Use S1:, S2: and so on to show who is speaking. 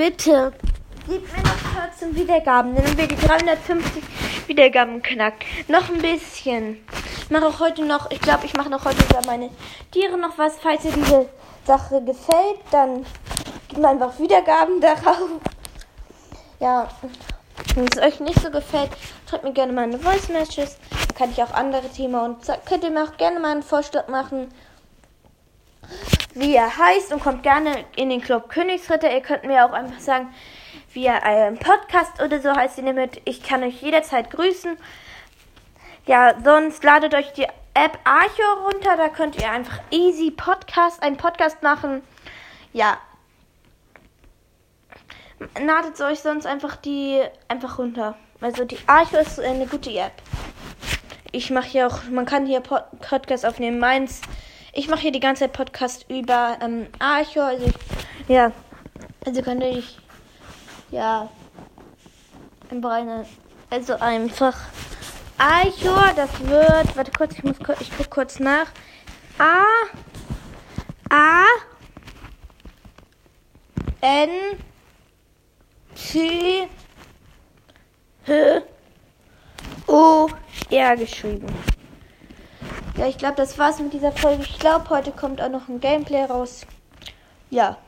S1: Bitte. Gib mir noch 14 Wiedergaben, dann haben wir die 350 Wiedergaben knackt. Noch ein bisschen. Ich mache auch heute noch, ich glaube, ich mache noch heute über meine Tiere noch was. Falls dir diese Sache gefällt, dann gib mir einfach Wiedergaben darauf. Ja, wenn es euch nicht so gefällt, schreibt mir gerne mal eine Voice. Dann kann ich auch andere Themen und könnt ihr mir auch gerne mal einen Vorschlag machen, wie er heißt und kommt gerne in den Club Königsritter. Ihr könnt mir auch einfach sagen, wie er einen Podcast oder so heißt ihr mit. Ich kann euch jederzeit grüßen. Ja, sonst ladet euch die App Archo runter. Da könnt ihr einfach easy Podcast, einen Podcast machen. Ja. Ladet euch sonst einfach die einfach runter. Also die Archo ist eine gute App. Ich mache hier auch, man kann hier Podcast aufnehmen. Meins, ich mache hier die ganze Zeit Podcast über ähm, Archo. Also ich, ja, also könnt ihr ja einfach eine, also einfach Archor, das wird, warte kurz, ich muss ich gucke kurz nach. A A N C H O R geschrieben. Ja, ich glaube, das war's mit dieser Folge. Ich glaube, heute kommt auch noch ein Gameplay raus. Ja.